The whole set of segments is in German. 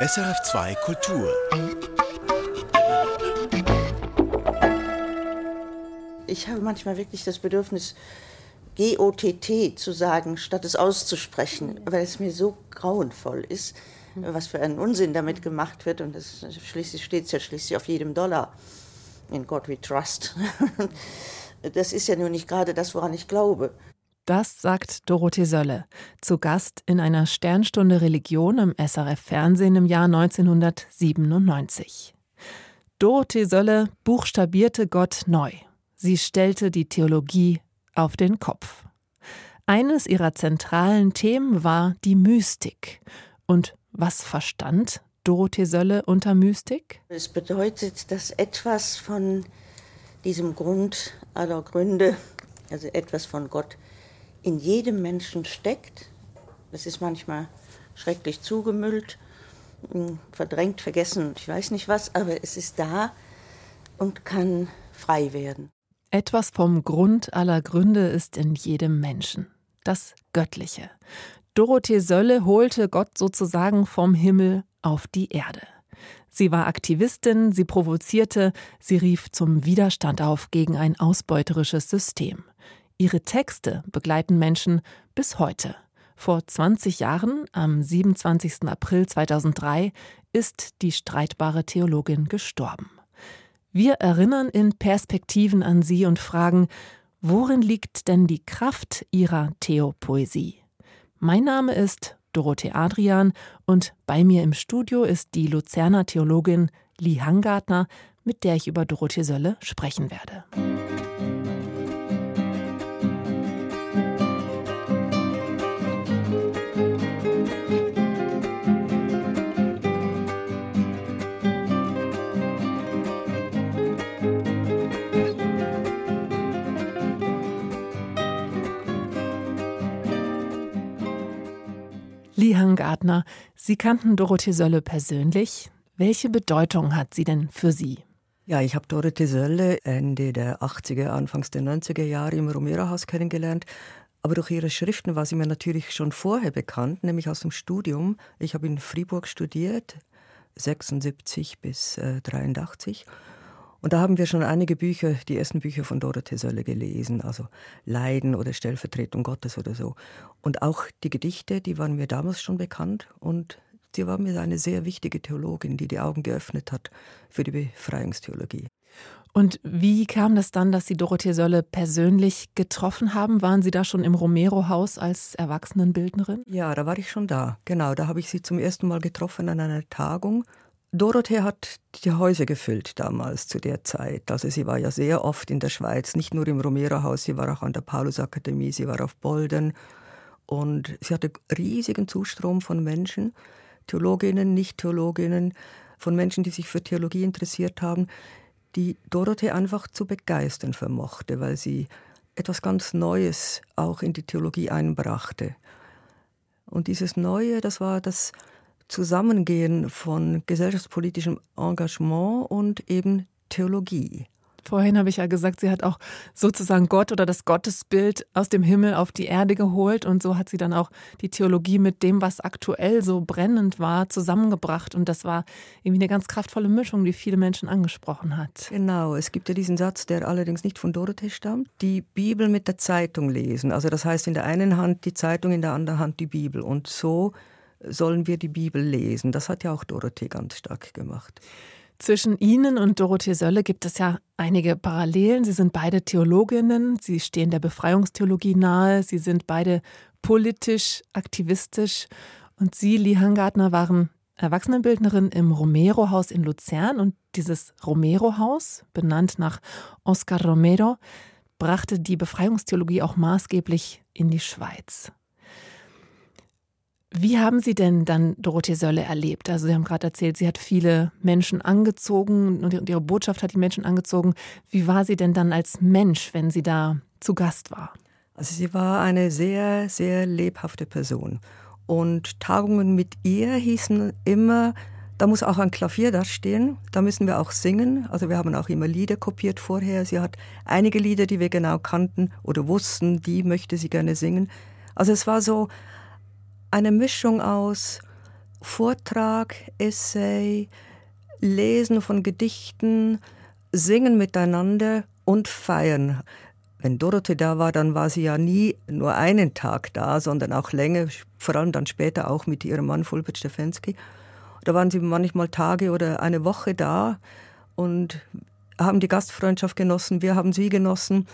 SRF2 Kultur. Ich habe manchmal wirklich das Bedürfnis, G-O-T-T zu sagen, statt es auszusprechen, weil es mir so grauenvoll ist, was für einen Unsinn damit gemacht wird. Und das schließlich steht es ja schließlich auf jedem Dollar. In God we trust. Das ist ja nur nicht gerade das, woran ich glaube. Das sagt Dorothee Sölle, zu Gast in einer Sternstunde Religion im SRF Fernsehen im Jahr 1997. Dorothee Sölle buchstabierte Gott neu. Sie stellte die Theologie auf den Kopf. Eines ihrer zentralen Themen war die Mystik. Und was verstand Dorothee Sölle unter Mystik? Es bedeutet, dass etwas von diesem Grund aller Gründe, also etwas von Gott, in jedem Menschen steckt. Das ist manchmal schrecklich zugemüllt, verdrängt, vergessen, ich weiß nicht was, aber es ist da und kann frei werden. Etwas vom Grund aller Gründe ist in jedem Menschen. Das Göttliche. Dorothee Sölle holte Gott sozusagen vom Himmel auf die Erde. Sie war Aktivistin, sie provozierte, sie rief zum Widerstand auf gegen ein ausbeuterisches System. Ihre Texte begleiten Menschen bis heute. Vor 20 Jahren, am 27. April 2003, ist die streitbare Theologin gestorben. Wir erinnern in Perspektiven an sie und fragen, worin liegt denn die Kraft ihrer Theopoesie? Mein Name ist Dorothee Adrian und bei mir im Studio ist die Luzerner Theologin Lee Hangartner, mit der ich über Dorothee Sölle sprechen werde. Lihan Gardner, Sie kannten Dorothee Sölle persönlich. Welche Bedeutung hat sie denn für Sie? Ja, ich habe Dorothee Sölle Ende der 80er, Anfangs der 90er Jahre im Romero-Haus kennengelernt. Aber durch ihre Schriften war sie mir natürlich schon vorher bekannt, nämlich aus dem Studium. Ich habe in Fribourg studiert, 76 bis äh, 83. Und da haben wir schon einige Bücher, die ersten Bücher von Dorothee Sölle gelesen, also Leiden oder Stellvertretung Gottes oder so. Und auch die Gedichte, die waren mir damals schon bekannt und sie war mir eine sehr wichtige Theologin, die die Augen geöffnet hat für die Befreiungstheologie. Und wie kam das dann, dass Sie Dorothee Sölle persönlich getroffen haben? Waren Sie da schon im Romero-Haus als Erwachsenenbildnerin? Ja, da war ich schon da. Genau, da habe ich sie zum ersten Mal getroffen an einer Tagung Dorothee hat die Häuser gefüllt damals zu der Zeit. Also sie war ja sehr oft in der Schweiz, nicht nur im Romero-Haus, sie war auch an der Paulusakademie, sie war auf Bolden. Und sie hatte riesigen Zustrom von Menschen, Theologinnen, Nicht-Theologinnen, von Menschen, die sich für Theologie interessiert haben, die Dorothee einfach zu begeistern vermochte, weil sie etwas ganz Neues auch in die Theologie einbrachte. Und dieses Neue, das war das Zusammengehen von gesellschaftspolitischem Engagement und eben Theologie. Vorhin habe ich ja gesagt, sie hat auch sozusagen Gott oder das Gottesbild aus dem Himmel auf die Erde geholt und so hat sie dann auch die Theologie mit dem, was aktuell so brennend war, zusammengebracht und das war irgendwie eine ganz kraftvolle Mischung, die viele Menschen angesprochen hat. Genau, es gibt ja diesen Satz, der allerdings nicht von Dorothee stammt, die Bibel mit der Zeitung lesen. Also das heißt in der einen Hand die Zeitung, in der anderen Hand die Bibel und so sollen wir die Bibel lesen. Das hat ja auch Dorothee ganz stark gemacht. Zwischen Ihnen und Dorothee Sölle gibt es ja einige Parallelen. Sie sind beide Theologinnen, Sie stehen der Befreiungstheologie nahe, Sie sind beide politisch, aktivistisch und Sie, Lee Hangartner, waren Erwachsenenbildnerin im Romero-Haus in Luzern und dieses Romero-Haus, benannt nach Oscar Romero, brachte die Befreiungstheologie auch maßgeblich in die Schweiz. Wie haben Sie denn dann Dorothee Sölle erlebt? Also Sie haben gerade erzählt, sie hat viele Menschen angezogen und ihre Botschaft hat die Menschen angezogen. Wie war sie denn dann als Mensch, wenn sie da zu Gast war? Also sie war eine sehr, sehr lebhafte Person. Und Tagungen mit ihr hießen immer, da muss auch ein Klavier da stehen, da müssen wir auch singen. Also wir haben auch immer Lieder kopiert vorher. Sie hat einige Lieder, die wir genau kannten oder wussten, die möchte sie gerne singen. Also es war so eine Mischung aus Vortrag, Essay, Lesen von Gedichten, Singen miteinander und Feiern. Wenn Dorothee da war, dann war sie ja nie nur einen Tag da, sondern auch länger, vor allem dann später auch mit ihrem Mann Fulbert Stefensky. Da waren sie manchmal Tage oder eine Woche da und haben die Gastfreundschaft genossen, wir haben sie genossen,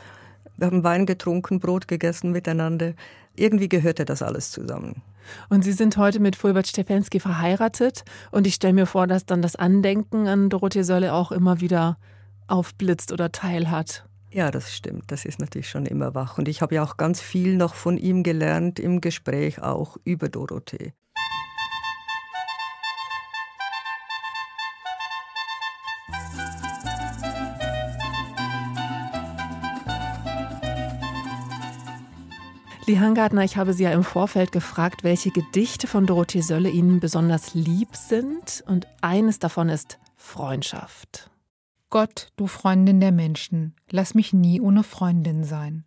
wir haben Wein getrunken, Brot gegessen miteinander. Irgendwie gehörte das alles zusammen. Und Sie sind heute mit Fulbert Stefensky verheiratet und ich stelle mir vor, dass dann das Andenken an Dorothee Sölle auch immer wieder aufblitzt oder teilhat. Ja, das stimmt. Das ist natürlich schon immer wach. Und ich habe ja auch ganz viel noch von ihm gelernt im Gespräch auch über Dorothee. Lee Hangartner, ich habe Sie ja im Vorfeld gefragt, welche Gedichte von Dorothee Sölle Ihnen besonders lieb sind. Und eines davon ist Freundschaft. Gott, du Freundin der Menschen, lass mich nie ohne Freundin sein.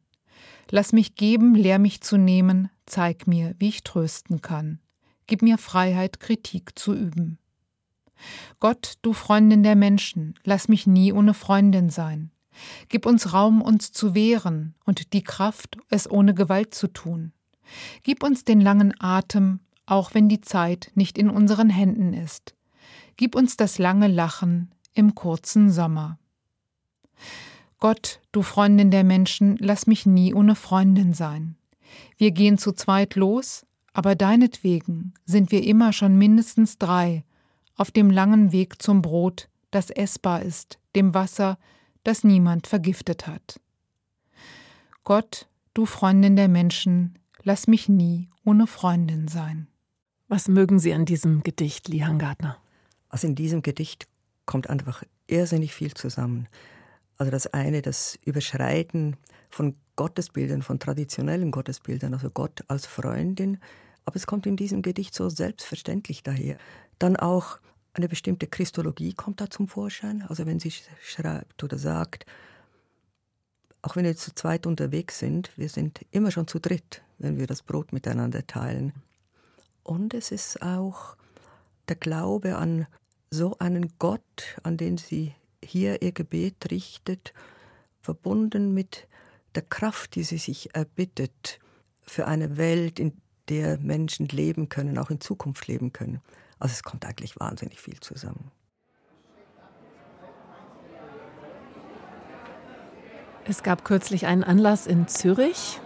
Lass mich geben, lehr mich zu nehmen, zeig mir, wie ich trösten kann. Gib mir Freiheit, Kritik zu üben. Gott, du Freundin der Menschen, lass mich nie ohne Freundin sein. Gib uns Raum, uns zu wehren und die Kraft, es ohne Gewalt zu tun. Gib uns den langen Atem, auch wenn die Zeit nicht in unseren Händen ist. Gib uns das lange Lachen im kurzen Sommer. Gott, du Freundin der Menschen, lass mich nie ohne Freundin sein. Wir gehen zu zweit los, aber deinetwegen sind wir immer schon mindestens drei auf dem langen Weg zum Brot, das essbar ist, dem Wasser, das niemand vergiftet hat. Gott, du Freundin der Menschen, lass mich nie ohne Freundin sein. Was mögen Sie an diesem Gedicht, Lihan Gartner? Also in diesem Gedicht kommt einfach irrsinnig viel zusammen. Also das eine, das Überschreiten von Gottesbildern, von traditionellen Gottesbildern, also Gott als Freundin, aber es kommt in diesem Gedicht so selbstverständlich daher. Dann auch eine bestimmte Christologie kommt da zum Vorschein. Also wenn sie schreibt oder sagt, auch wenn wir zu zweit unterwegs sind, wir sind immer schon zu dritt, wenn wir das Brot miteinander teilen. Und es ist auch der Glaube an so einen Gott, an den sie hier ihr Gebet richtet, verbunden mit der Kraft, die sie sich erbittet für eine Welt, in der Menschen leben können, auch in Zukunft leben können. Also es kommt eigentlich wahnsinnig viel zusammen. Es gab kürzlich einen Anlass in Zürich.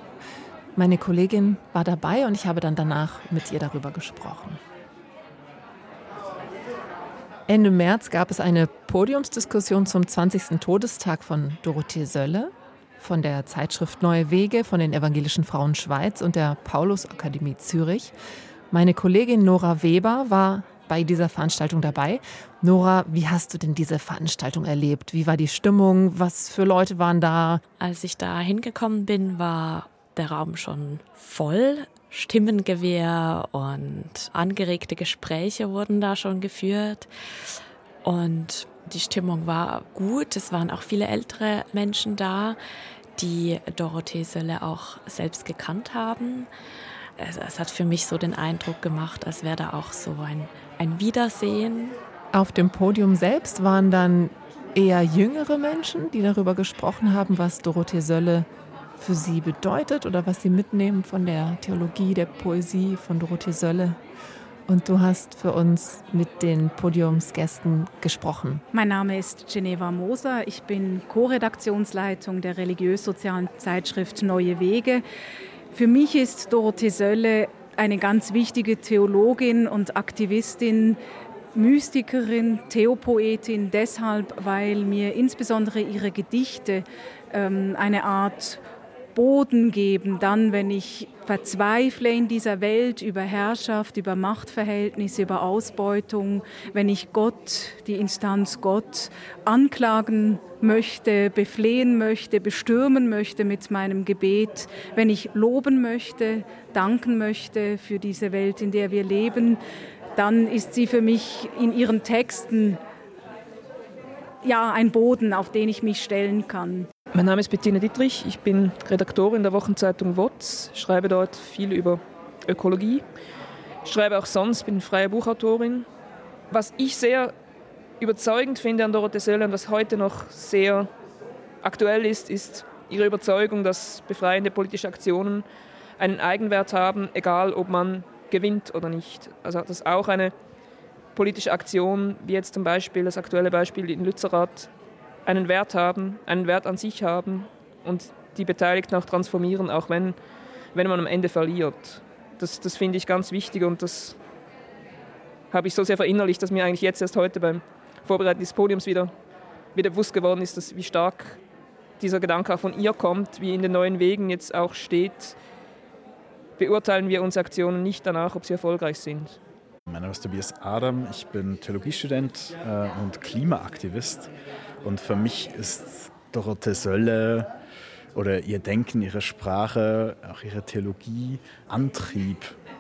Meine Kollegin war dabei und ich habe dann danach mit ihr darüber gesprochen. Ende März gab es eine Podiumsdiskussion zum 20. Todestag von Dorothee Sölle von der Zeitschrift Neue Wege, von den Evangelischen Frauen Schweiz und der Paulus-Akademie Zürich. Meine Kollegin Nora Weber war bei dieser Veranstaltung dabei. Nora, wie hast du denn diese Veranstaltung erlebt? Wie war die Stimmung? Was für Leute waren da? Als ich da hingekommen bin, war der Raum schon voll. Stimmengewehr und angeregte Gespräche wurden da schon geführt. Und die Stimmung war gut. Es waren auch viele ältere Menschen da, die Dorothee Sölle auch selbst gekannt haben es, es hat für mich so den Eindruck gemacht, als wäre da auch so ein, ein Wiedersehen. Auf dem Podium selbst waren dann eher jüngere Menschen, die darüber gesprochen haben, was Dorothee Sölle für sie bedeutet oder was sie mitnehmen von der Theologie, der Poesie von Dorothee Sölle. Und du hast für uns mit den Podiumsgästen gesprochen. Mein Name ist Geneva Moser. Ich bin Co-Redaktionsleitung der religiös-sozialen Zeitschrift Neue Wege. Für mich ist Dorothee Sölle eine ganz wichtige Theologin und Aktivistin, Mystikerin, Theopoetin, deshalb, weil mir insbesondere ihre Gedichte ähm, eine Art Boden geben, dann, wenn ich verzweifle in dieser Welt über Herrschaft, über Machtverhältnisse, über Ausbeutung, wenn ich Gott, die Instanz Gott, anklagen möchte, beflehen möchte, bestürmen möchte mit meinem Gebet, wenn ich loben möchte, danken möchte für diese Welt, in der wir leben, dann ist sie für mich in ihren Texten ja ein Boden, auf den ich mich stellen kann. Mein Name ist Bettina Dietrich, ich bin Redaktorin der Wochenzeitung WOTS, schreibe dort viel über Ökologie. Schreibe auch sonst, bin freie Buchautorin. Was ich sehr überzeugend finde an Dorothee Sölle und was heute noch sehr aktuell ist, ist ihre Überzeugung, dass befreiende politische Aktionen einen Eigenwert haben, egal ob man gewinnt oder nicht. Also dass auch eine politische Aktion, wie jetzt zum Beispiel das aktuelle Beispiel in Lützerath, einen Wert haben, einen Wert an sich haben und die Beteiligten auch transformieren, auch wenn, wenn man am Ende verliert. Das, das finde ich ganz wichtig und das habe ich so sehr verinnerlicht, dass mir eigentlich jetzt erst heute beim Vorbereiten des Podiums wieder, wieder bewusst geworden ist, dass, wie stark dieser Gedanke auch von ihr kommt, wie in den neuen Wegen jetzt auch steht, beurteilen wir unsere Aktionen nicht danach, ob sie erfolgreich sind. Mein Name ist Tobias Adam, ich bin Theologiestudent äh, und Klimaaktivist. Und für mich ist Dorothee Sölle oder ihr Denken, ihre Sprache, auch ihre Theologie Antrieb,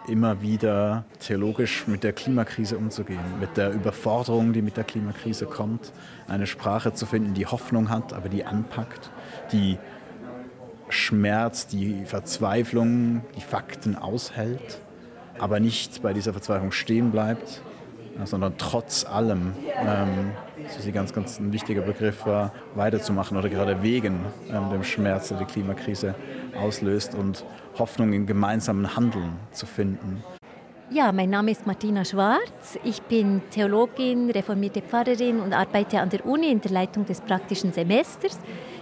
immer wieder theologisch mit der Klimakrise umzugehen, mit der Überforderung, die mit der Klimakrise kommt, eine Sprache zu finden, die Hoffnung hat, aber die anpackt, die Schmerz, die Verzweiflung, die Fakten aushält aber nicht bei dieser Verzweiflung stehen bleibt, sondern trotz allem, ähm, das ist ganz, ganz ein wichtiger Begriff war, weiterzumachen oder gerade wegen ähm, dem Schmerz, der die Klimakrise auslöst und Hoffnung im gemeinsamen Handeln zu finden. Ja, mein Name ist Martina Schwarz. Ich bin Theologin, reformierte Pfarrerin und arbeite an der Uni in der Leitung des praktischen Semesters.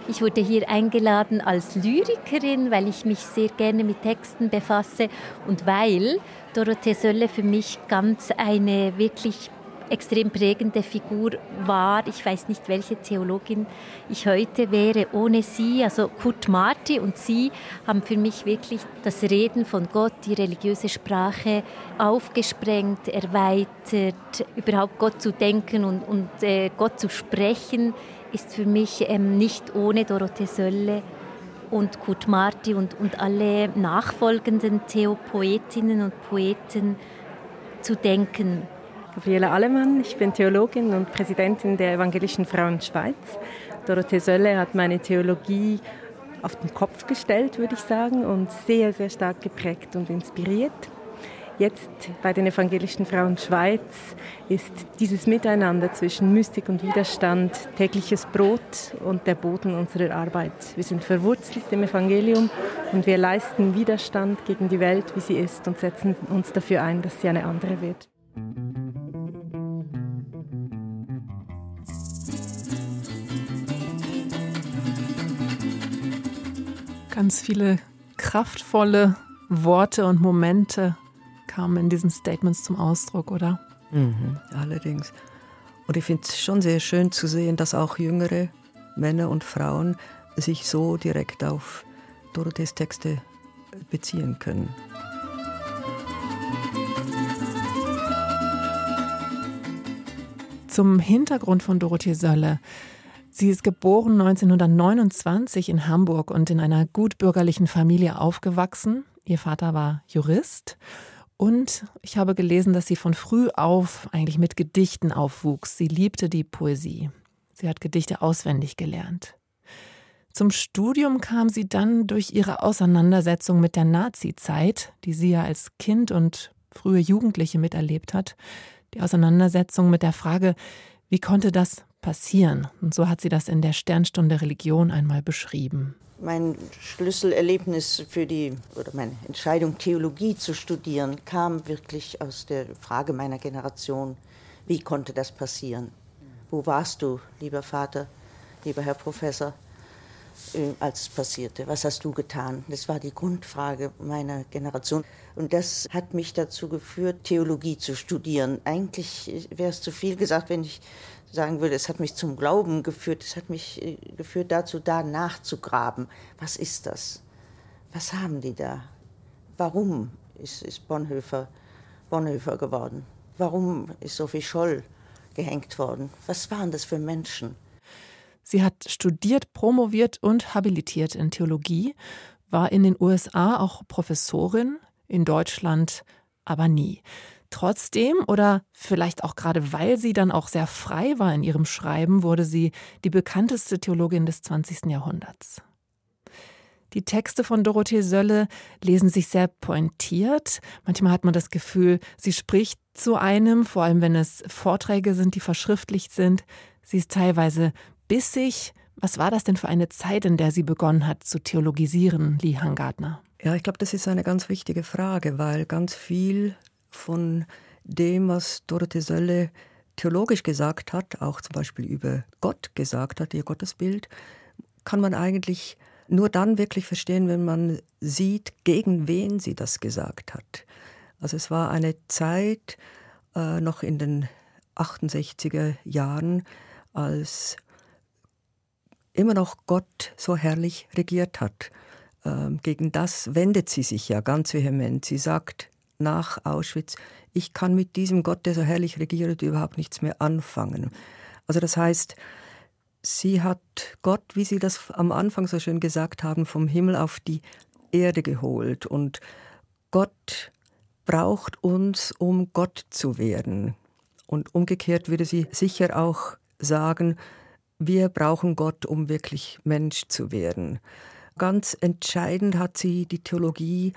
Ich wurde hier eingeladen als Lyrikerin, weil ich mich sehr gerne mit Texten befasse und weil Dorothee Sölle für mich ganz eine wirklich extrem prägende Figur war. Ich weiß nicht, welche Theologin ich heute wäre ohne sie. Also Kurt Marti und sie haben für mich wirklich das Reden von Gott, die religiöse Sprache aufgesprengt, erweitert, überhaupt Gott zu denken und, und äh, Gott zu sprechen ist für mich ähm, nicht ohne Dorothee Sölle und Kurt Marti und, und alle nachfolgenden Theopoetinnen und Poeten zu denken. Gabriele Allemann, ich bin Theologin und Präsidentin der Evangelischen Frauen Schweiz. Dorothee Sölle hat meine Theologie auf den Kopf gestellt, würde ich sagen, und sehr, sehr stark geprägt und inspiriert. Jetzt bei den evangelischen Frauen Schweiz ist dieses Miteinander zwischen Mystik und Widerstand tägliches Brot und der Boden unserer Arbeit. Wir sind verwurzelt im Evangelium und wir leisten Widerstand gegen die Welt, wie sie ist und setzen uns dafür ein, dass sie eine andere wird. Ganz viele kraftvolle Worte und Momente kamen in diesen Statements zum Ausdruck, oder? Mhm, allerdings. Und ich finde es schon sehr schön zu sehen, dass auch jüngere Männer und Frauen sich so direkt auf Dorothees Texte beziehen können. Zum Hintergrund von Dorothee Sölle. Sie ist geboren 1929 in Hamburg und in einer gutbürgerlichen Familie aufgewachsen. Ihr Vater war Jurist und ich habe gelesen, dass sie von früh auf eigentlich mit Gedichten aufwuchs. Sie liebte die Poesie. Sie hat Gedichte auswendig gelernt. Zum Studium kam sie dann durch ihre Auseinandersetzung mit der Nazi-Zeit, die sie ja als Kind und frühe Jugendliche miterlebt hat, die Auseinandersetzung mit der Frage, wie konnte das passieren? Und so hat sie das in der Sternstunde Religion einmal beschrieben mein Schlüsselerlebnis für die oder meine Entscheidung, Theologie zu studieren, kam wirklich aus der Frage meiner Generation: Wie konnte das passieren? Wo warst du, lieber Vater, lieber Herr Professor, äh, als es passierte? Was hast du getan? Das war die Grundfrage meiner Generation. Und das hat mich dazu geführt, Theologie zu studieren. Eigentlich wäre es zu viel gesagt, wenn ich sagen würde, es hat mich zum Glauben geführt, es hat mich äh, geführt dazu, da nachzugraben. Was ist das? Was haben die da? Warum ist, ist Bonhoeffer Bonhoeffer geworden? Warum ist Sophie Scholl gehängt worden? Was waren das für Menschen? Sie hat studiert, promoviert und habilitiert in Theologie, war in den USA auch Professorin, in Deutschland aber nie. Trotzdem oder vielleicht auch gerade weil sie dann auch sehr frei war in ihrem Schreiben, wurde sie die bekannteste Theologin des 20. Jahrhunderts. Die Texte von Dorothee Sölle lesen sich sehr pointiert. Manchmal hat man das Gefühl, sie spricht zu einem, vor allem wenn es Vorträge sind, die verschriftlicht sind. Sie ist teilweise bissig. Was war das denn für eine Zeit, in der sie begonnen hat zu theologisieren, Lee Hangartner? Ja, ich glaube, das ist eine ganz wichtige Frage, weil ganz viel von dem, was Dorothee Sölle theologisch gesagt hat, auch zum Beispiel über Gott gesagt hat, ihr Gottesbild, kann man eigentlich nur dann wirklich verstehen, wenn man sieht, gegen wen sie das gesagt hat. Also es war eine Zeit äh, noch in den 68er Jahren, als immer noch Gott so herrlich regiert hat. Ähm, gegen das wendet sie sich ja ganz vehement. Sie sagt nach Auschwitz, ich kann mit diesem Gott, der so herrlich regiert, überhaupt nichts mehr anfangen. Also das heißt, sie hat Gott, wie Sie das am Anfang so schön gesagt haben, vom Himmel auf die Erde geholt. Und Gott braucht uns, um Gott zu werden. Und umgekehrt würde sie sicher auch sagen, wir brauchen Gott, um wirklich Mensch zu werden. Ganz entscheidend hat sie die Theologie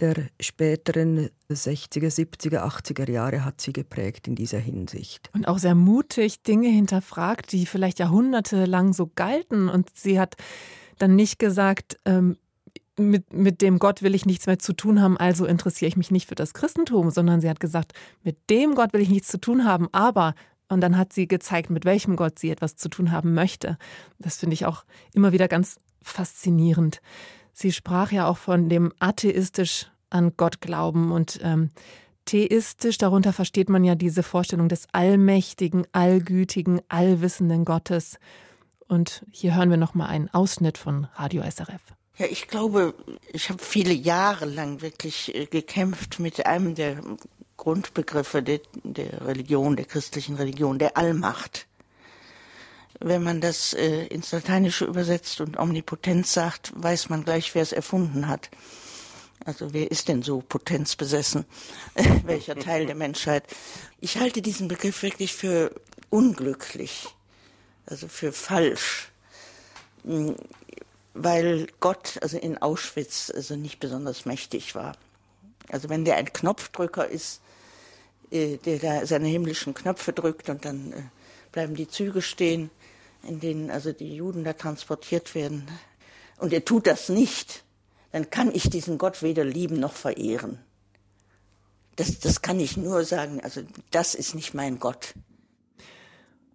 der späteren 60er, 70er, 80er Jahre hat sie geprägt in dieser Hinsicht. Und auch sehr mutig Dinge hinterfragt, die vielleicht jahrhundertelang so galten. Und sie hat dann nicht gesagt, ähm, mit, mit dem Gott will ich nichts mehr zu tun haben, also interessiere ich mich nicht für das Christentum, sondern sie hat gesagt, mit dem Gott will ich nichts zu tun haben, aber und dann hat sie gezeigt, mit welchem Gott sie etwas zu tun haben möchte. Das finde ich auch immer wieder ganz faszinierend. Sie sprach ja auch von dem atheistisch an Gott glauben und ähm, theistisch, darunter versteht man ja diese Vorstellung des allmächtigen, allgütigen, allwissenden Gottes. Und hier hören wir noch mal einen Ausschnitt von Radio SRF. Ja, ich glaube, ich habe viele Jahre lang wirklich äh, gekämpft mit einem der Grundbegriffe der, der Religion, der christlichen Religion, der Allmacht wenn man das äh, ins Lateinische übersetzt und Omnipotenz sagt, weiß man gleich, wer es erfunden hat. Also wer ist denn so potenzbesessen? Welcher Teil der Menschheit? Ich halte diesen Begriff wirklich für unglücklich, also für falsch, hm, weil Gott also in Auschwitz also nicht besonders mächtig war. Also wenn der ein Knopfdrücker ist, äh, der da seine himmlischen Knöpfe drückt und dann äh, bleiben die Züge stehen, in denen also die Juden da transportiert werden, und er tut das nicht, dann kann ich diesen Gott weder lieben noch verehren. Das, das kann ich nur sagen, also das ist nicht mein Gott.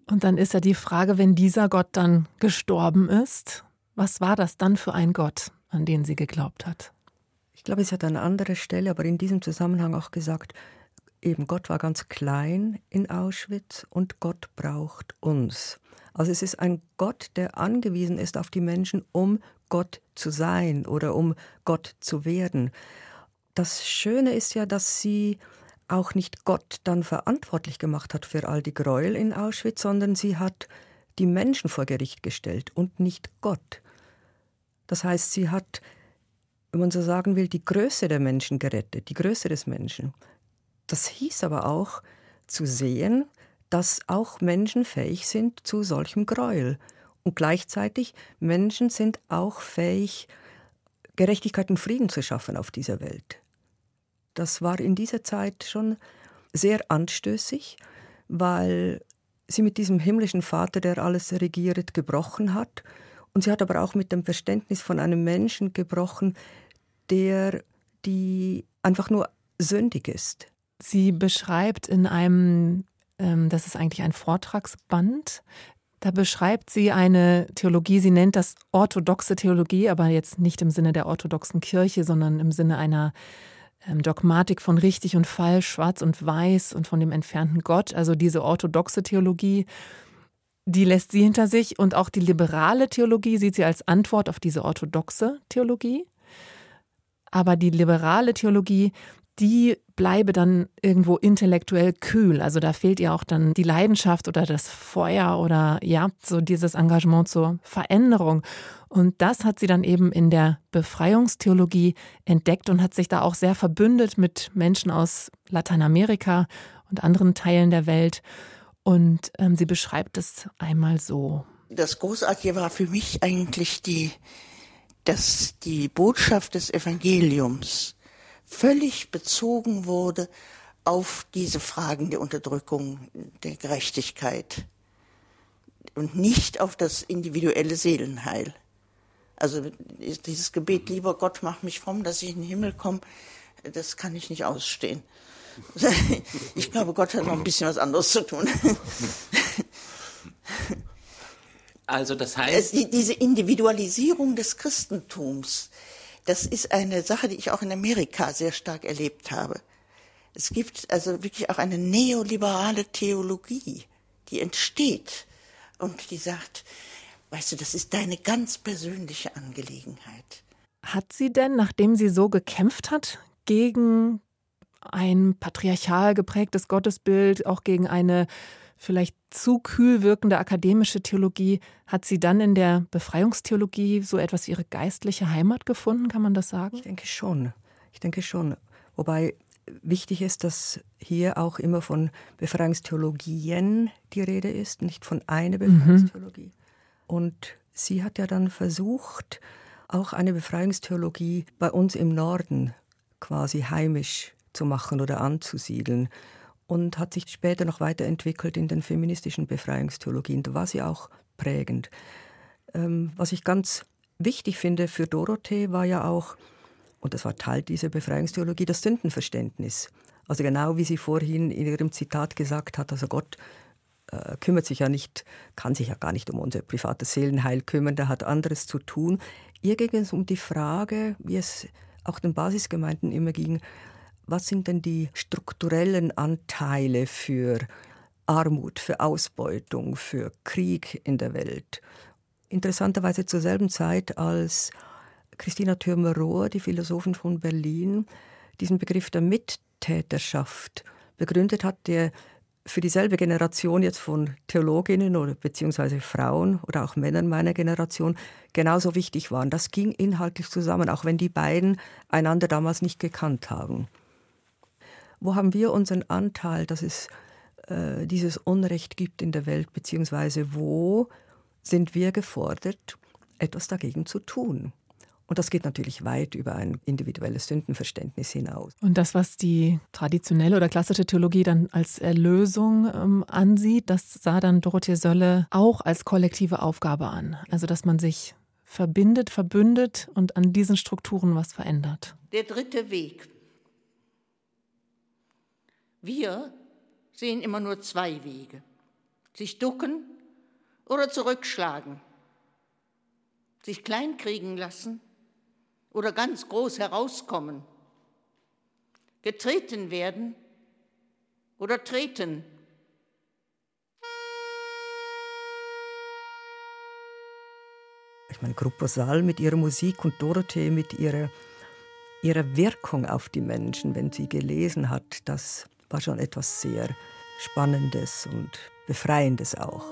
Und dann ist ja die Frage, wenn dieser Gott dann gestorben ist, was war das dann für ein Gott, an den sie geglaubt hat? Ich glaube, es hat an anderer Stelle, aber in diesem Zusammenhang auch gesagt, eben Gott war ganz klein in Auschwitz und Gott braucht uns. Also es ist ein Gott, der angewiesen ist auf die Menschen, um Gott zu sein oder um Gott zu werden. Das Schöne ist ja, dass sie auch nicht Gott dann verantwortlich gemacht hat für all die Gräuel in Auschwitz, sondern sie hat die Menschen vor Gericht gestellt und nicht Gott. Das heißt, sie hat, wenn man so sagen will, die Größe der Menschen gerettet, die Größe des Menschen. Das hieß aber auch zu sehen, dass auch Menschen fähig sind zu solchem Gräuel. Und gleichzeitig Menschen sind auch fähig, Gerechtigkeit und Frieden zu schaffen auf dieser Welt. Das war in dieser Zeit schon sehr anstößig, weil sie mit diesem himmlischen Vater, der alles regiert, gebrochen hat. Und sie hat aber auch mit dem Verständnis von einem Menschen gebrochen, der die einfach nur sündig ist. Sie beschreibt in einem das ist eigentlich ein Vortragsband. Da beschreibt sie eine Theologie, sie nennt das orthodoxe Theologie, aber jetzt nicht im Sinne der orthodoxen Kirche, sondern im Sinne einer ähm, Dogmatik von richtig und falsch, schwarz und weiß und von dem entfernten Gott. Also diese orthodoxe Theologie, die lässt sie hinter sich und auch die liberale Theologie sieht sie als Antwort auf diese orthodoxe Theologie. Aber die liberale Theologie, die bleibe dann irgendwo intellektuell kühl. Also da fehlt ihr auch dann die Leidenschaft oder das Feuer oder ja, so dieses Engagement zur Veränderung. Und das hat sie dann eben in der Befreiungstheologie entdeckt und hat sich da auch sehr verbündet mit Menschen aus Lateinamerika und anderen Teilen der Welt. Und ähm, sie beschreibt es einmal so. Das Großartige war für mich eigentlich die, dass die Botschaft des Evangeliums völlig bezogen wurde auf diese Fragen der Unterdrückung, der Gerechtigkeit und nicht auf das individuelle Seelenheil. Also dieses Gebet, lieber Gott, mach mich fromm, dass ich in den Himmel komme, das kann ich nicht ausstehen. Ich glaube, Gott hat noch ein bisschen was anderes zu tun. Also das heißt. Diese Individualisierung des Christentums, das ist eine Sache, die ich auch in Amerika sehr stark erlebt habe. Es gibt also wirklich auch eine neoliberale Theologie, die entsteht und die sagt, weißt du, das ist deine ganz persönliche Angelegenheit. Hat sie denn, nachdem sie so gekämpft hat gegen ein patriarchal geprägtes Gottesbild, auch gegen eine vielleicht zu kühl wirkende akademische Theologie, hat sie dann in der Befreiungstheologie so etwas wie ihre geistliche Heimat gefunden, kann man das sagen? Ich denke schon. Ich denke schon. Wobei wichtig ist, dass hier auch immer von Befreiungstheologien die Rede ist, nicht von einer mhm. Befreiungstheologie. Mhm. Und sie hat ja dann versucht, auch eine Befreiungstheologie bei uns im Norden quasi heimisch zu machen oder anzusiedeln und hat sich später noch weiterentwickelt in den feministischen Befreiungstheologien. Da war sie auch prägend. Ähm, was ich ganz wichtig finde für Dorothee war ja auch, und das war Teil dieser Befreiungstheologie, das Sündenverständnis. Also genau wie sie vorhin in ihrem Zitat gesagt hat, also Gott äh, kümmert sich ja nicht, kann sich ja gar nicht um unser privates Seelenheil kümmern, der hat anderes zu tun. Ihr ging es um die Frage, wie es auch den Basisgemeinden immer ging, was sind denn die strukturellen Anteile für Armut, für Ausbeutung, für Krieg in der Welt? Interessanterweise zur selben Zeit, als Christina Thürmer-Rohr, die Philosophin von Berlin, diesen Begriff der Mittäterschaft begründet hat, der für dieselbe Generation jetzt von Theologinnen oder beziehungsweise Frauen oder auch Männern meiner Generation genauso wichtig waren. Das ging inhaltlich zusammen, auch wenn die beiden einander damals nicht gekannt haben. Wo haben wir unseren Anteil, dass es äh, dieses Unrecht gibt in der Welt, beziehungsweise wo sind wir gefordert, etwas dagegen zu tun? Und das geht natürlich weit über ein individuelles Sündenverständnis hinaus. Und das, was die traditionelle oder klassische Theologie dann als Erlösung ähm, ansieht, das sah dann Dorothee Sölle auch als kollektive Aufgabe an. Also, dass man sich verbindet, verbündet und an diesen Strukturen was verändert. Der dritte Weg. Wir sehen immer nur zwei Wege. Sich ducken oder zurückschlagen. Sich kleinkriegen lassen oder ganz groß herauskommen, getreten werden oder treten. Ich meine, Gruppo Sal mit ihrer Musik und Dorothee mit ihrer, ihrer Wirkung auf die Menschen, wenn sie gelesen hat, das war schon etwas sehr Spannendes und Befreiendes auch.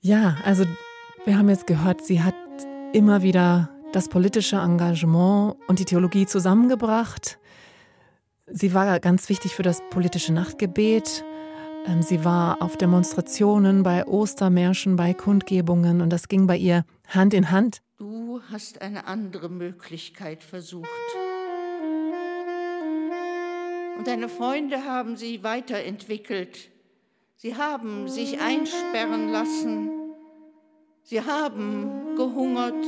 Ja, also wir haben jetzt gehört, sie hat immer wieder das politische Engagement und die Theologie zusammengebracht. Sie war ganz wichtig für das politische Nachtgebet. Ähm, sie war auf Demonstrationen, bei Ostermärschen, bei Kundgebungen und das ging bei ihr Hand in Hand. Du hast eine andere Möglichkeit versucht. Und deine Freunde haben sie weiterentwickelt. Sie haben sich einsperren lassen. Sie haben gehungert.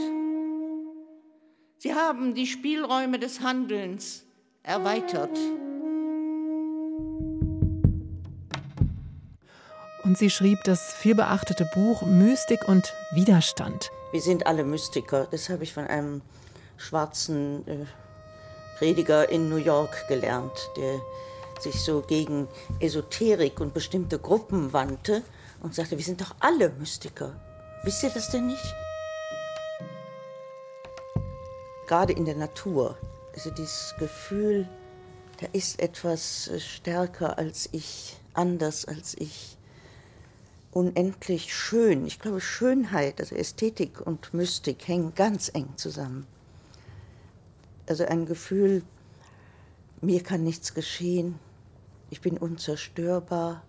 Sie haben die Spielräume des Handelns erweitert. Und sie schrieb das vielbeachtete Buch Mystik und Widerstand. Wir sind alle Mystiker. Das habe ich von einem schwarzen äh, Prediger in New York gelernt, der sich so gegen Esoterik und bestimmte Gruppen wandte und sagte, wir sind doch alle Mystiker. Wisst ihr das denn nicht? Gerade in der Natur, also dieses Gefühl, da ist etwas äh, stärker als ich, anders als ich, unendlich schön. Ich glaube, Schönheit, also Ästhetik und Mystik hängen ganz eng zusammen. Also ein Gefühl, mir kann nichts geschehen, ich bin unzerstörbar,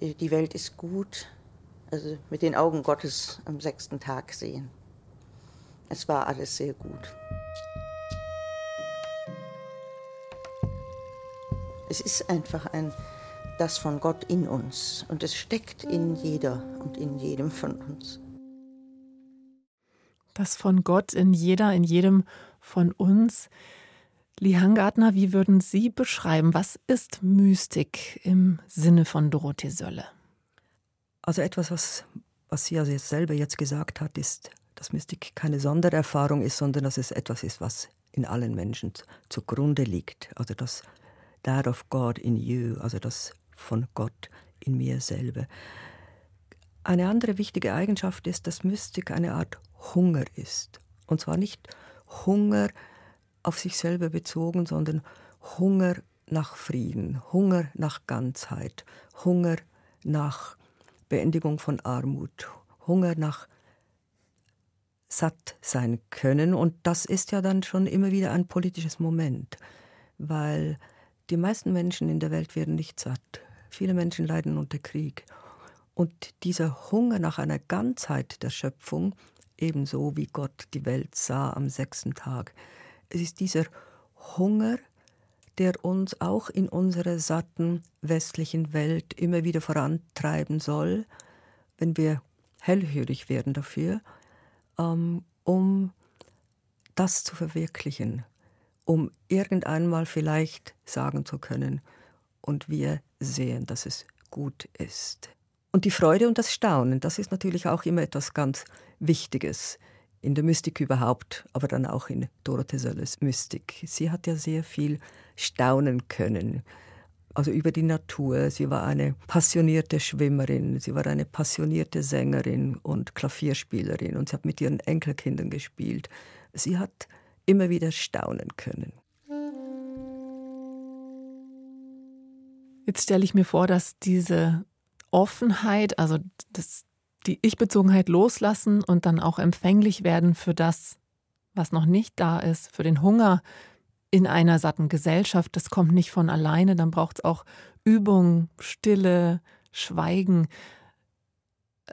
die Welt ist gut, also mit den Augen Gottes am sechsten Tag sehen. Es war alles sehr gut. Es ist einfach ein das von Gott in uns und es steckt in jeder und in jedem von uns. Das von Gott in jeder, in jedem von uns. Lee Hangartner, wie würden Sie beschreiben, was ist Mystik im Sinne von Dorothee Sölle? Also etwas, was, was sie also jetzt selber jetzt gesagt hat, ist, dass Mystik keine Sondererfahrung ist, sondern dass es etwas ist, was in allen Menschen zugrunde liegt. Also das that of God in you, also das von Gott in mir selber. Eine andere wichtige Eigenschaft ist, dass Mystik eine Art Hunger ist. Und zwar nicht Hunger auf sich selber bezogen, sondern Hunger nach Frieden, Hunger nach Ganzheit, Hunger nach Beendigung von Armut, Hunger nach satt sein können. Und das ist ja dann schon immer wieder ein politisches Moment, weil die meisten Menschen in der Welt werden nicht satt. Viele Menschen leiden unter Krieg. Und dieser Hunger nach einer Ganzheit der Schöpfung, ebenso wie Gott die Welt sah am sechsten Tag, es ist dieser Hunger, der uns auch in unserer satten westlichen Welt immer wieder vorantreiben soll, wenn wir hellhörig werden dafür, ähm, um das zu verwirklichen, um irgendeinmal vielleicht sagen zu können, und wir sehen, dass es gut ist. Und die Freude und das Staunen, das ist natürlich auch immer etwas ganz Wichtiges in der Mystik überhaupt, aber dann auch in Dorothee Sölles Mystik. Sie hat ja sehr viel staunen können. Also über die Natur. Sie war eine passionierte Schwimmerin, sie war eine passionierte Sängerin und Klavierspielerin und sie hat mit ihren Enkelkindern gespielt. Sie hat immer wieder staunen können. Jetzt stelle ich mir vor, dass diese Offenheit, also das die Ich-Bezogenheit loslassen und dann auch empfänglich werden für das, was noch nicht da ist, für den Hunger in einer satten Gesellschaft. Das kommt nicht von alleine, dann braucht es auch Übung, Stille, Schweigen.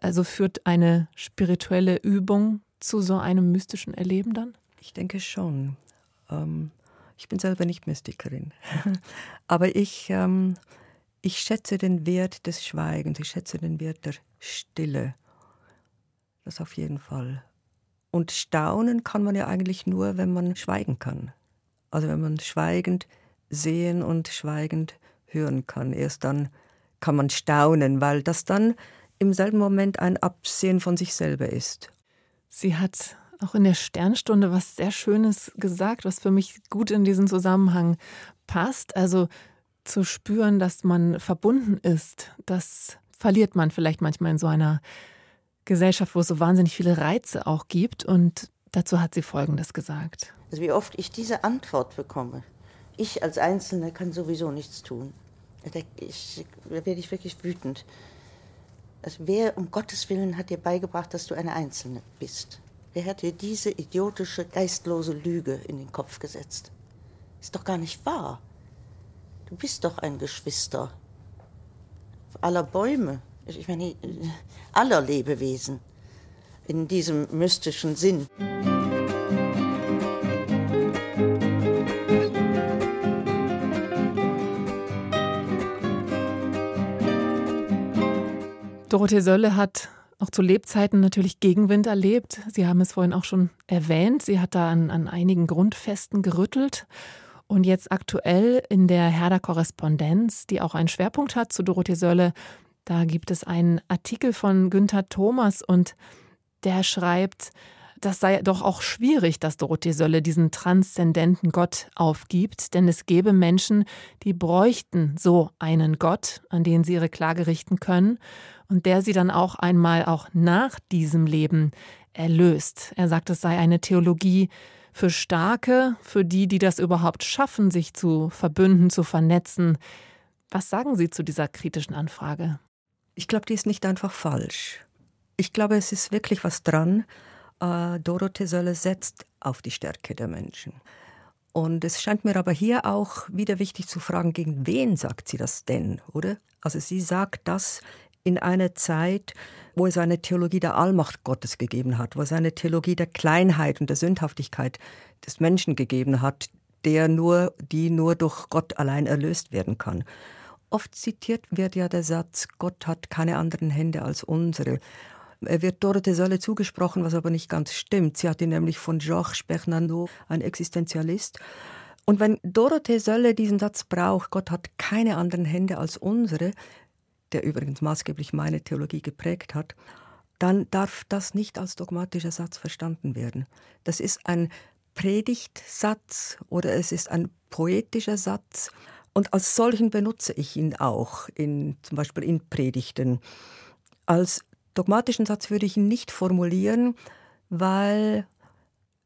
Also führt eine spirituelle Übung zu so einem mystischen Erleben dann? Ich denke schon. Ähm, ich bin selber nicht Mystikerin, aber ich ähm, ich schätze den Wert des Schweigens, ich schätze den Wert der Stille. Das auf jeden Fall. Und staunen kann man ja eigentlich nur, wenn man schweigen kann. Also wenn man schweigend sehen und schweigend hören kann. Erst dann kann man staunen, weil das dann im selben Moment ein Absehen von sich selber ist. Sie hat auch in der Sternstunde was sehr Schönes gesagt, was für mich gut in diesen Zusammenhang passt. Also zu spüren, dass man verbunden ist, das verliert man vielleicht manchmal in so einer Gesellschaft, wo es so wahnsinnig viele Reize auch gibt. Und dazu hat sie Folgendes gesagt. Also wie oft ich diese Antwort bekomme. Ich als Einzelner kann sowieso nichts tun. Da, ich, da werde ich wirklich wütend. Also wer um Gottes Willen hat dir beigebracht, dass du eine Einzelne bist? Wer hat dir diese idiotische, geistlose Lüge in den Kopf gesetzt? Ist doch gar nicht wahr. Du bist doch ein Geschwister aller Bäume, ich meine, aller Lebewesen in diesem mystischen Sinn. Dorothee Sölle hat auch zu Lebzeiten natürlich Gegenwind erlebt. Sie haben es vorhin auch schon erwähnt. Sie hat da an, an einigen Grundfesten gerüttelt und jetzt aktuell in der Herder Korrespondenz, die auch einen Schwerpunkt hat zu Dorothee Sölle, da gibt es einen Artikel von Günther Thomas und der schreibt, das sei doch auch schwierig, dass Dorothee Sölle diesen transzendenten Gott aufgibt, denn es gäbe Menschen, die bräuchten so einen Gott, an den sie ihre Klage richten können und der sie dann auch einmal auch nach diesem Leben erlöst. Er sagt, es sei eine Theologie, für Starke, für die, die das überhaupt schaffen, sich zu verbünden, zu vernetzen. Was sagen Sie zu dieser kritischen Anfrage? Ich glaube, die ist nicht einfach falsch. Ich glaube, es ist wirklich was dran. Äh, Dorothee Sölle setzt auf die Stärke der Menschen. Und es scheint mir aber hier auch wieder wichtig zu fragen, gegen wen sagt sie das denn, oder? Also sie sagt das in einer Zeit, wo es eine Theologie der Allmacht Gottes gegeben hat, wo es eine Theologie der Kleinheit und der Sündhaftigkeit des Menschen gegeben hat, der nur, die nur durch Gott allein erlöst werden kann. Oft zitiert wird ja der Satz, Gott hat keine anderen Hände als unsere. Er wird Dorothee Sölle zugesprochen, was aber nicht ganz stimmt. Sie hat ihn nämlich von Georges Bernardo, ein Existenzialist. Und wenn Dorothee Sölle diesen Satz braucht, Gott hat keine anderen Hände als unsere, der übrigens maßgeblich meine Theologie geprägt hat, dann darf das nicht als dogmatischer Satz verstanden werden. Das ist ein Predigtsatz oder es ist ein poetischer Satz und als solchen benutze ich ihn auch, in, zum Beispiel in Predigten. Als dogmatischen Satz würde ich ihn nicht formulieren, weil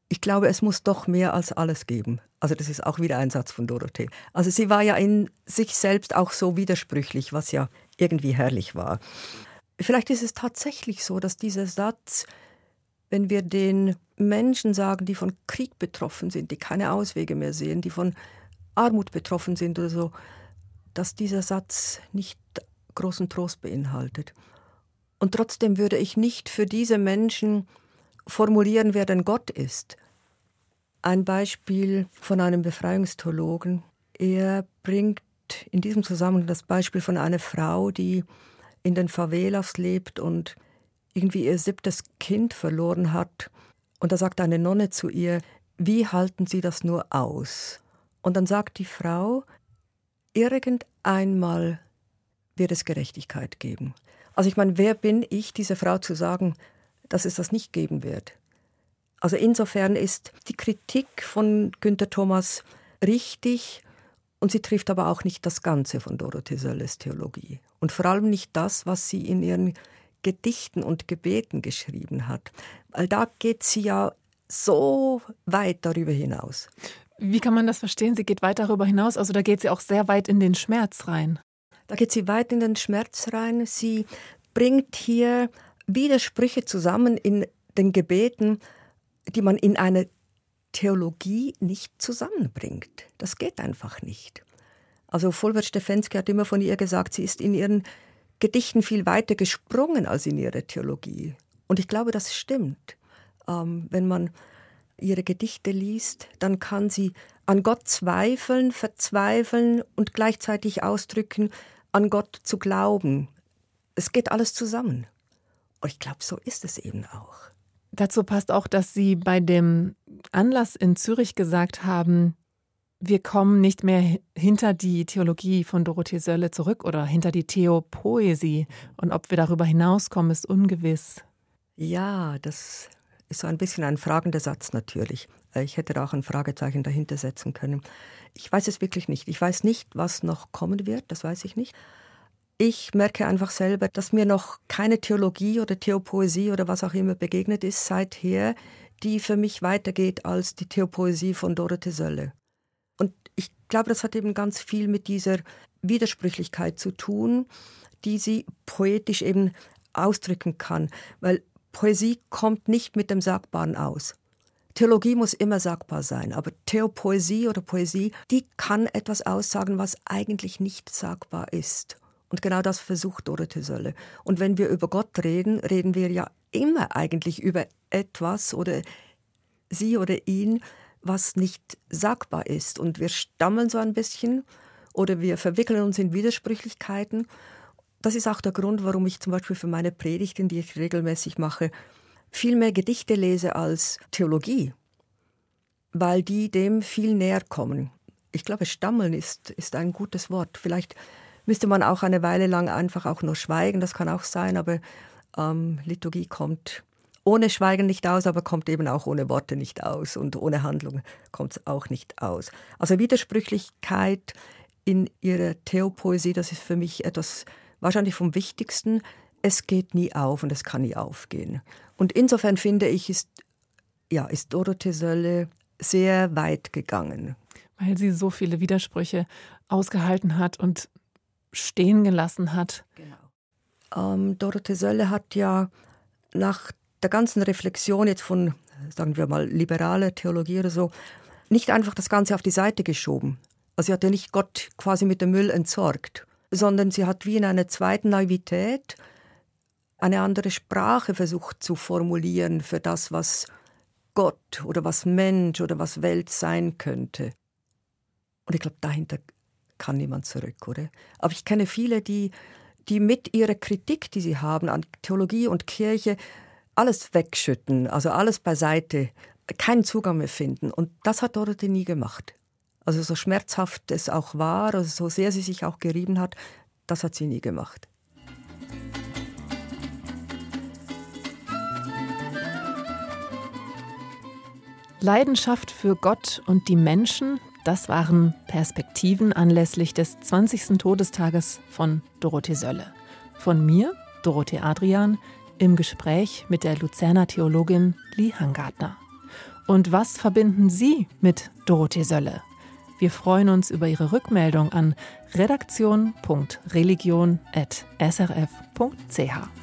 ich glaube, es muss doch mehr als alles geben. Also das ist auch wieder ein Satz von Dorothee. Also sie war ja in sich selbst auch so widersprüchlich, was ja irgendwie herrlich war. Vielleicht ist es tatsächlich so, dass dieser Satz, wenn wir den Menschen sagen, die von Krieg betroffen sind, die keine Auswege mehr sehen, die von Armut betroffen sind oder so, dass dieser Satz nicht großen Trost beinhaltet. Und trotzdem würde ich nicht für diese Menschen formulieren, wer denn Gott ist. Ein Beispiel von einem Befreiungstheologen. Er bringt in diesem Zusammenhang das Beispiel von einer Frau, die in den Favelas lebt und irgendwie ihr siebtes Kind verloren hat. Und da sagt eine Nonne zu ihr, wie halten Sie das nur aus? Und dann sagt die Frau, irgendeinmal wird es Gerechtigkeit geben. Also ich meine, wer bin ich, diese Frau zu sagen, dass es das nicht geben wird? Also insofern ist die Kritik von Günter Thomas richtig und sie trifft aber auch nicht das Ganze von Dorothee Sölles Theologie. Und vor allem nicht das, was sie in ihren Gedichten und Gebeten geschrieben hat. Weil da geht sie ja so weit darüber hinaus. Wie kann man das verstehen? Sie geht weit darüber hinaus, also da geht sie auch sehr weit in den Schmerz rein. Da geht sie weit in den Schmerz rein. Sie bringt hier Widersprüche zusammen in den Gebeten, die man in einer Theologie nicht zusammenbringt. Das geht einfach nicht. Also Fulbert Stefensky hat immer von ihr gesagt, sie ist in ihren Gedichten viel weiter gesprungen als in ihrer Theologie. Und ich glaube, das stimmt. Ähm, wenn man ihre Gedichte liest, dann kann sie an Gott zweifeln, verzweifeln und gleichzeitig ausdrücken, an Gott zu glauben. Es geht alles zusammen. Und ich glaube, so ist es eben auch. Dazu passt auch, dass Sie bei dem Anlass in Zürich gesagt haben, wir kommen nicht mehr hinter die Theologie von Dorothee Sölle zurück oder hinter die Theopoesie. Und ob wir darüber hinauskommen, ist ungewiss. Ja, das ist so ein bisschen ein fragender Satz natürlich. Äh, ich hätte da auch ein Fragezeichen dahinter setzen können. Ich weiß es wirklich nicht. Ich weiß nicht, was noch kommen wird, das weiß ich nicht. Ich merke einfach selber, dass mir noch keine Theologie oder Theopoesie oder was auch immer begegnet ist seither, die für mich weitergeht als die Theopoesie von Dorothee Sölle. Und ich glaube, das hat eben ganz viel mit dieser Widersprüchlichkeit zu tun, die sie poetisch eben ausdrücken kann. Weil Poesie kommt nicht mit dem Sagbaren aus. Theologie muss immer sagbar sein, aber Theopoesie oder Poesie, die kann etwas aussagen, was eigentlich nicht sagbar ist. Und genau das versucht Dorothee Sölle. Und wenn wir über Gott reden, reden wir ja immer eigentlich über etwas oder sie oder ihn, was nicht sagbar ist. Und wir stammeln so ein bisschen oder wir verwickeln uns in Widersprüchlichkeiten das ist auch der Grund, warum ich zum Beispiel für meine Predigten, die ich regelmäßig mache, viel mehr Gedichte lese als Theologie, weil die dem viel näher kommen. Ich glaube, Stammeln ist, ist ein gutes Wort. Vielleicht müsste man auch eine Weile lang einfach auch nur schweigen, das kann auch sein, aber ähm, Liturgie kommt ohne Schweigen nicht aus, aber kommt eben auch ohne Worte nicht aus und ohne Handlung kommt es auch nicht aus. Also Widersprüchlichkeit in ihrer Theopoesie, das ist für mich etwas wahrscheinlich vom Wichtigsten, es geht nie auf und es kann nie aufgehen. Und insofern finde ich, ist, ja, ist Dorothee Sölle sehr weit gegangen. Weil sie so viele Widersprüche ausgehalten hat und stehen gelassen hat. Genau. Ähm, Dorothee Sölle hat ja nach der ganzen Reflexion jetzt von, sagen wir mal, liberaler Theologie oder so, nicht einfach das Ganze auf die Seite geschoben. Also sie hat ja nicht Gott quasi mit dem Müll entsorgt, sondern sie hat wie in einer zweiten Naivität eine andere Sprache versucht zu formulieren für das, was Gott oder was Mensch oder was Welt sein könnte. Und ich glaube, dahinter kann niemand zurück, oder? Aber ich kenne viele, die, die mit ihrer Kritik, die sie haben an Theologie und Kirche, alles wegschütten, also alles beiseite, keinen Zugang mehr finden. Und das hat Dorothee nie gemacht. Also so schmerzhaft es auch war, also so sehr sie sich auch gerieben hat, das hat sie nie gemacht. Leidenschaft für Gott und die Menschen, das waren Perspektiven anlässlich des 20. Todestages von Dorothee Sölle. Von mir, Dorothee Adrian, im Gespräch mit der Luzerner Theologin Lee Hangartner. Und was verbinden Sie mit Dorothee Sölle? Wir freuen uns über Ihre Rückmeldung an redaktion.religion.srf.ch.